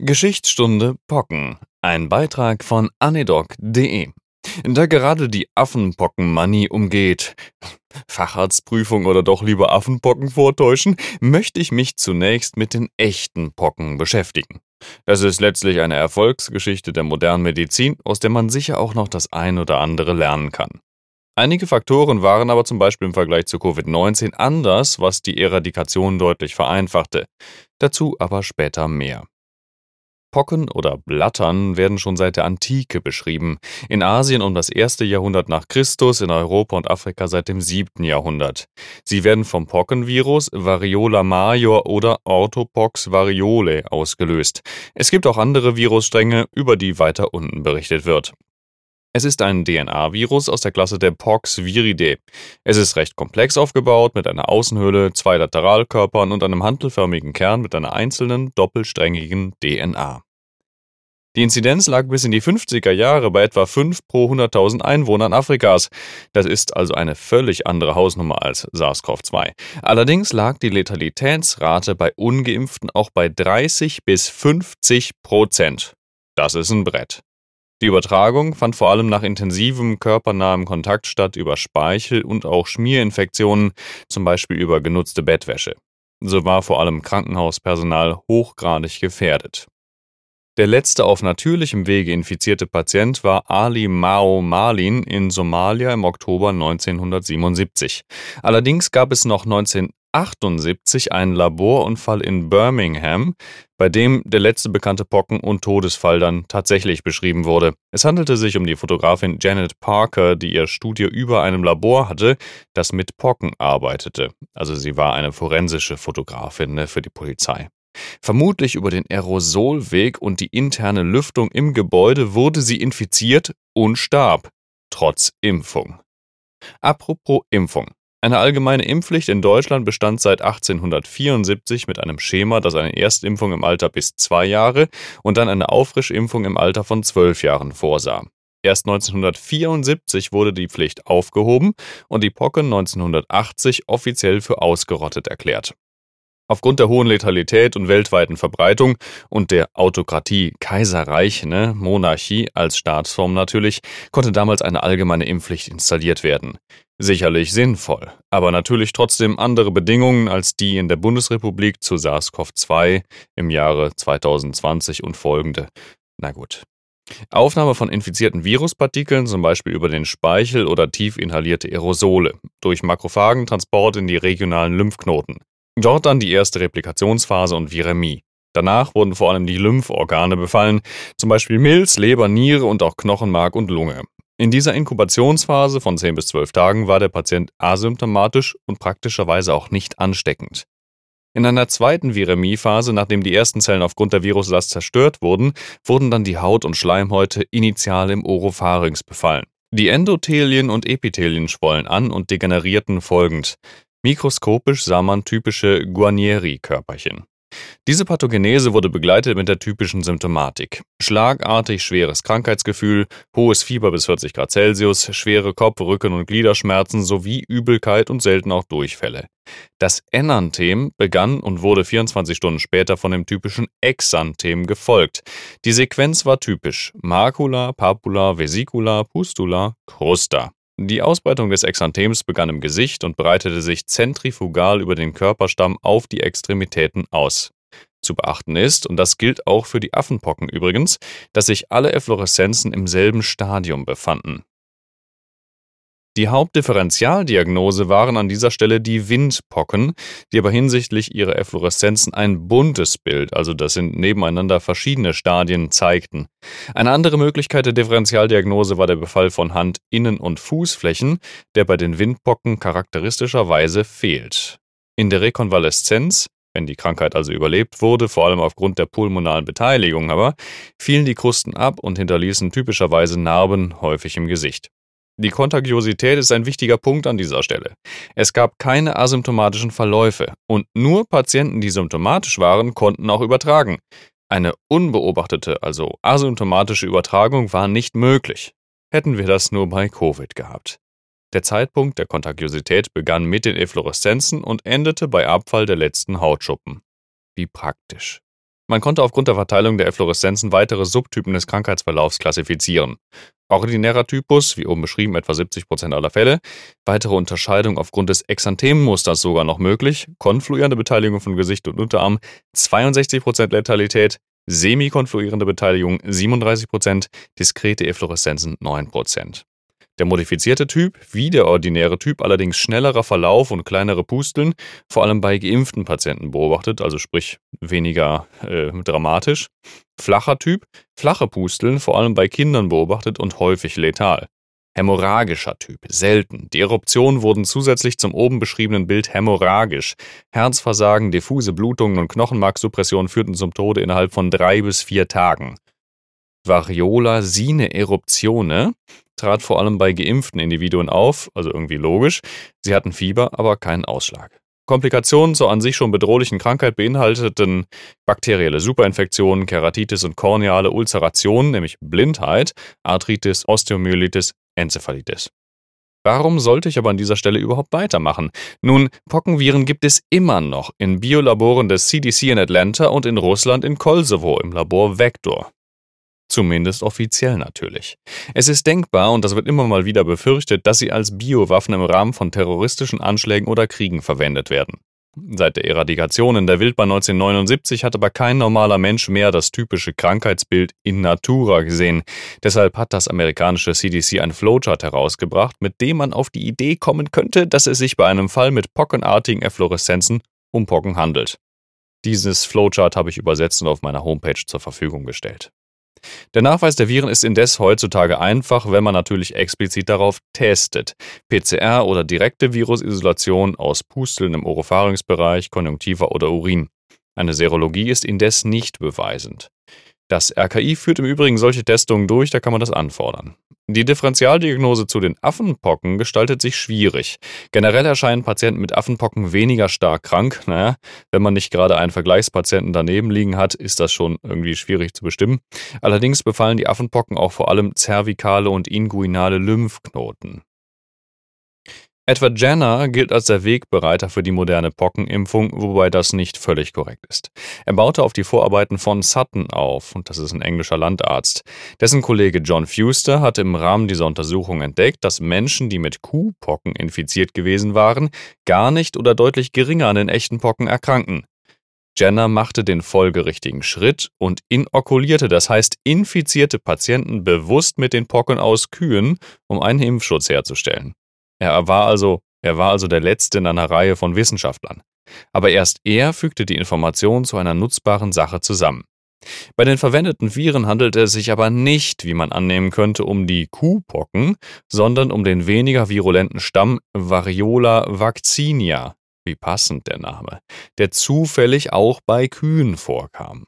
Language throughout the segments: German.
Geschichtsstunde Pocken. Ein Beitrag von anedoc.de. Da gerade die Affenpockenmanie umgeht, Facharztprüfung oder doch lieber Affenpocken vortäuschen, möchte ich mich zunächst mit den echten Pocken beschäftigen. Das ist letztlich eine Erfolgsgeschichte der modernen Medizin, aus der man sicher auch noch das ein oder andere lernen kann. Einige Faktoren waren aber zum Beispiel im Vergleich zu Covid-19 anders, was die Eradikation deutlich vereinfachte. Dazu aber später mehr. Pocken oder Blattern werden schon seit der Antike beschrieben. In Asien um das erste Jahrhundert nach Christus, in Europa und Afrika seit dem siebten Jahrhundert. Sie werden vom Pockenvirus Variola major oder Orthopox variole ausgelöst. Es gibt auch andere Virusstränge, über die weiter unten berichtet wird. Es ist ein DNA-Virus aus der Klasse der Poxviridae. Es ist recht komplex aufgebaut mit einer Außenhülle, zwei Lateralkörpern und einem hantelförmigen Kern mit einer einzelnen doppelsträngigen DNA. Die Inzidenz lag bis in die 50er Jahre bei etwa 5 pro 100.000 Einwohnern Afrikas. Das ist also eine völlig andere Hausnummer als SARS-CoV-2. Allerdings lag die Letalitätsrate bei ungeimpften auch bei 30 bis 50 Prozent. Das ist ein Brett. Die Übertragung fand vor allem nach intensivem körpernahem Kontakt statt über Speichel und auch Schmierinfektionen, zum Beispiel über genutzte Bettwäsche. So war vor allem Krankenhauspersonal hochgradig gefährdet. Der letzte auf natürlichem Wege infizierte Patient war Ali Mao Malin in Somalia im Oktober 1977. Allerdings gab es noch 1978 einen Laborunfall in Birmingham, bei dem der letzte bekannte Pocken- und Todesfall dann tatsächlich beschrieben wurde. Es handelte sich um die Fotografin Janet Parker, die ihr Studio über einem Labor hatte, das mit Pocken arbeitete. Also sie war eine forensische Fotografin ne, für die Polizei. Vermutlich über den Aerosolweg und die interne Lüftung im Gebäude wurde sie infiziert und starb, trotz Impfung. Apropos Impfung. Eine allgemeine Impfpflicht in Deutschland bestand seit 1874 mit einem Schema, das eine Erstimpfung im Alter bis zwei Jahre und dann eine Auffrischimpfung im Alter von zwölf Jahren vorsah. Erst 1974 wurde die Pflicht aufgehoben und die Pocken 1980 offiziell für ausgerottet erklärt. Aufgrund der hohen Letalität und weltweiten Verbreitung und der Autokratie, Kaiserreich, ne, Monarchie als Staatsform natürlich, konnte damals eine allgemeine Impfpflicht installiert werden. Sicherlich sinnvoll, aber natürlich trotzdem andere Bedingungen als die in der Bundesrepublik zu SARS-CoV-2 im Jahre 2020 und folgende. Na gut. Aufnahme von infizierten Viruspartikeln, zum Beispiel über den Speichel oder tief inhalierte Aerosole, durch Makrophagen Transport in die regionalen Lymphknoten. Dort dann die erste Replikationsphase und Viremie. Danach wurden vor allem die Lymphoorgane befallen, zum Beispiel Milz, Leber, Niere und auch Knochenmark und Lunge. In dieser Inkubationsphase von 10 bis 12 Tagen war der Patient asymptomatisch und praktischerweise auch nicht ansteckend. In einer zweiten Viremie-Phase, nachdem die ersten Zellen aufgrund der Viruslast zerstört wurden, wurden dann die Haut und Schleimhäute initial im Oropharynx befallen. Die Endothelien und Epithelien schwollen an und degenerierten folgend. Mikroskopisch sah man typische Guarnieri-Körperchen. Diese Pathogenese wurde begleitet mit der typischen Symptomatik. Schlagartig schweres Krankheitsgefühl, hohes Fieber bis 40 Grad Celsius, schwere Kopf-, Rücken- und Gliederschmerzen sowie Übelkeit und selten auch Durchfälle. Das Enanthem begann und wurde 24 Stunden später von dem typischen Exanthem gefolgt. Die Sequenz war typisch: Macula, Papula, Vesicula, Pustula, Krusta. Die Ausbreitung des Exanthems begann im Gesicht und breitete sich zentrifugal über den Körperstamm auf die Extremitäten aus. Zu beachten ist, und das gilt auch für die Affenpocken übrigens, dass sich alle Effloreszenzen im selben Stadium befanden. Die Hauptdifferentialdiagnose waren an dieser Stelle die Windpocken, die aber hinsichtlich ihrer Effloreszenzen ein buntes Bild, also das sind nebeneinander verschiedene Stadien, zeigten. Eine andere Möglichkeit der Differentialdiagnose war der Befall von Hand-, Innen- und Fußflächen, der bei den Windpocken charakteristischerweise fehlt. In der Rekonvaleszenz wenn die Krankheit also überlebt wurde, vor allem aufgrund der pulmonalen Beteiligung aber, fielen die Krusten ab und hinterließen typischerweise Narben, häufig im Gesicht. Die Kontagiosität ist ein wichtiger Punkt an dieser Stelle. Es gab keine asymptomatischen Verläufe und nur Patienten, die symptomatisch waren, konnten auch übertragen. Eine unbeobachtete, also asymptomatische Übertragung war nicht möglich. Hätten wir das nur bei Covid gehabt. Der Zeitpunkt der Kontagiosität begann mit den Effloreszenzen und endete bei Abfall der letzten Hautschuppen. Wie praktisch. Man konnte aufgrund der Verteilung der Effloreszenzen weitere Subtypen des Krankheitsverlaufs klassifizieren. Ordinärer Typus, wie oben beschrieben, etwa 70% aller Fälle. Weitere Unterscheidung aufgrund des Exanthemenmusters sogar noch möglich. Konfluierende Beteiligung von Gesicht und Unterarm, 62% Letalität. Semikonfluierende Beteiligung 37%, diskrete Effloreszenzen 9%. Der modifizierte Typ, wie der ordinäre Typ, allerdings schnellerer Verlauf und kleinere Pusteln, vor allem bei geimpften Patienten beobachtet, also sprich weniger äh, dramatisch. Flacher Typ, flache Pusteln, vor allem bei Kindern beobachtet und häufig letal. Hämorrhagischer Typ, selten. Die Eruptionen wurden zusätzlich zum oben beschriebenen Bild hämorrhagisch. Herzversagen, diffuse Blutungen und Knochenmarksuppression führten zum Tode innerhalb von drei bis vier Tagen. Variola sine eruptione trat vor allem bei geimpften Individuen auf, also irgendwie logisch. Sie hatten Fieber, aber keinen Ausschlag. Komplikationen zur an sich schon bedrohlichen Krankheit beinhalteten bakterielle Superinfektionen, Keratitis und korneale Ulcerationen, nämlich Blindheit, Arthritis, Osteomyelitis, Enzephalitis. Warum sollte ich aber an dieser Stelle überhaupt weitermachen? Nun, Pockenviren gibt es immer noch in Biolaboren des CDC in Atlanta und in Russland in Kosovo im Labor Vector. Zumindest offiziell natürlich. Es ist denkbar, und das wird immer mal wieder befürchtet, dass sie als Biowaffen im Rahmen von terroristischen Anschlägen oder Kriegen verwendet werden. Seit der Eradikation in der Wildbahn 1979 hat aber kein normaler Mensch mehr das typische Krankheitsbild in Natura gesehen. Deshalb hat das amerikanische CDC ein Flowchart herausgebracht, mit dem man auf die Idee kommen könnte, dass es sich bei einem Fall mit pockenartigen Effloreszenzen um Pocken handelt. Dieses Flowchart habe ich übersetzt und auf meiner Homepage zur Verfügung gestellt. Der Nachweis der Viren ist indes heutzutage einfach, wenn man natürlich explizit darauf testet. PCR oder direkte Virusisolation aus Pusteln im Oropharynxbereich, Konjunktiva oder Urin. Eine Serologie ist indes nicht beweisend. Das RKI führt im Übrigen solche Testungen durch, da kann man das anfordern. Die Differentialdiagnose zu den Affenpocken gestaltet sich schwierig. Generell erscheinen Patienten mit Affenpocken weniger stark krank. Naja, wenn man nicht gerade einen Vergleichspatienten daneben liegen hat, ist das schon irgendwie schwierig zu bestimmen. Allerdings befallen die Affenpocken auch vor allem zervikale und inguinale Lymphknoten. Edward Jenner gilt als der Wegbereiter für die moderne Pockenimpfung, wobei das nicht völlig korrekt ist. Er baute auf die Vorarbeiten von Sutton auf, und das ist ein englischer Landarzt. Dessen Kollege John Fuster hat im Rahmen dieser Untersuchung entdeckt, dass Menschen, die mit Kuhpocken infiziert gewesen waren, gar nicht oder deutlich geringer an den echten Pocken erkranken. Jenner machte den folgerichtigen Schritt und inokulierte, das heißt infizierte Patienten bewusst mit den Pocken aus Kühen, um einen Impfschutz herzustellen. Er war also, er war also der Letzte in einer Reihe von Wissenschaftlern. Aber erst er fügte die Information zu einer nutzbaren Sache zusammen. Bei den verwendeten Viren handelte es sich aber nicht, wie man annehmen könnte, um die Kuhpocken, sondern um den weniger virulenten Stamm Variola vaccinia, wie passend der Name, der zufällig auch bei Kühen vorkam.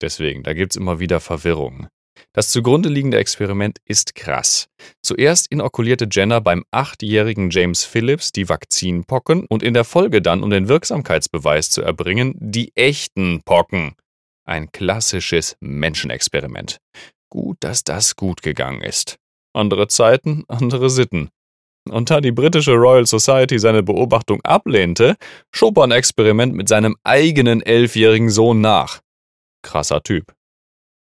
Deswegen, da gibt's immer wieder Verwirrung. Das zugrunde liegende Experiment ist krass. Zuerst inokulierte Jenner beim achtjährigen James Phillips die Vakzinpocken und in der Folge dann, um den Wirksamkeitsbeweis zu erbringen, die echten Pocken. Ein klassisches Menschenexperiment. Gut, dass das gut gegangen ist. Andere Zeiten, andere Sitten. Und da die britische Royal Society seine Beobachtung ablehnte, schob er ein Experiment mit seinem eigenen elfjährigen Sohn nach. Krasser Typ.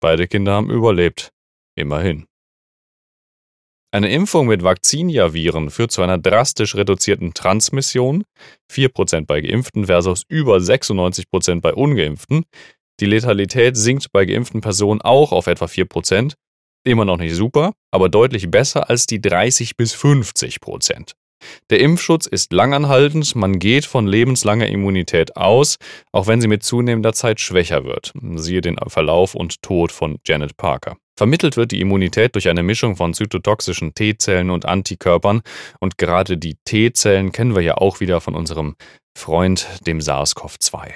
Beide Kinder haben überlebt. Immerhin. Eine Impfung mit Vaccinia-Viren führt zu einer drastisch reduzierten Transmission, 4% bei Geimpften versus über 96% bei Ungeimpften. Die Letalität sinkt bei geimpften Personen auch auf etwa 4%, immer noch nicht super, aber deutlich besser als die 30 bis 50%. Der Impfschutz ist langanhaltend, man geht von lebenslanger Immunität aus, auch wenn sie mit zunehmender Zeit schwächer wird. Siehe den Verlauf und Tod von Janet Parker. Vermittelt wird die Immunität durch eine Mischung von zytotoxischen T-Zellen und Antikörpern und gerade die T-Zellen kennen wir ja auch wieder von unserem Freund, dem SARS-CoV-2.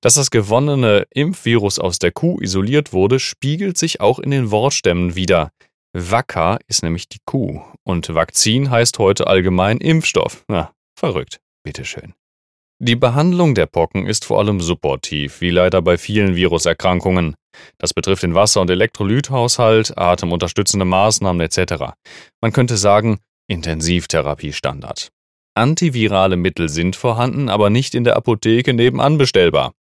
Dass das gewonnene Impfvirus aus der Kuh isoliert wurde, spiegelt sich auch in den Wortstämmen wieder. Wacker ist nämlich die Kuh und Vakzin heißt heute allgemein Impfstoff. Na, verrückt. Bitteschön. Die Behandlung der Pocken ist vor allem supportiv, wie leider bei vielen Viruserkrankungen. Das betrifft den Wasser- und Elektrolythaushalt, atemunterstützende Maßnahmen etc. Man könnte sagen, Intensivtherapiestandard. Antivirale Mittel sind vorhanden, aber nicht in der Apotheke nebenan bestellbar.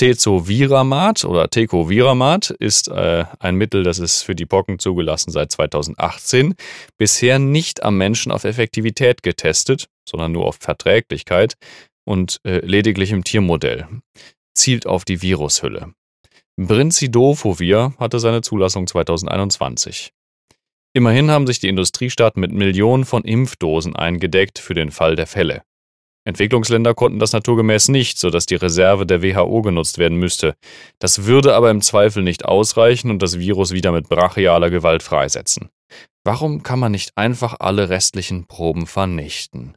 Tezoviramat oder Tecoviramat ist äh, ein Mittel, das ist für die Pocken zugelassen seit 2018. Bisher nicht am Menschen auf Effektivität getestet, sondern nur auf Verträglichkeit und äh, lediglich im Tiermodell. Zielt auf die Virushülle. Brincidofovir hatte seine Zulassung 2021. Immerhin haben sich die Industriestaaten mit Millionen von Impfdosen eingedeckt für den Fall der Fälle. Entwicklungsländer konnten das naturgemäß nicht, sodass die Reserve der WHO genutzt werden müsste. Das würde aber im Zweifel nicht ausreichen und das Virus wieder mit brachialer Gewalt freisetzen. Warum kann man nicht einfach alle restlichen Proben vernichten?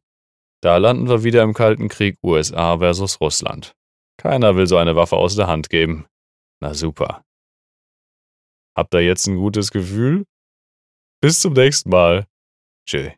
Da landen wir wieder im Kalten Krieg USA versus Russland. Keiner will so eine Waffe aus der Hand geben. Na super. Habt ihr jetzt ein gutes Gefühl? Bis zum nächsten Mal. Tschö.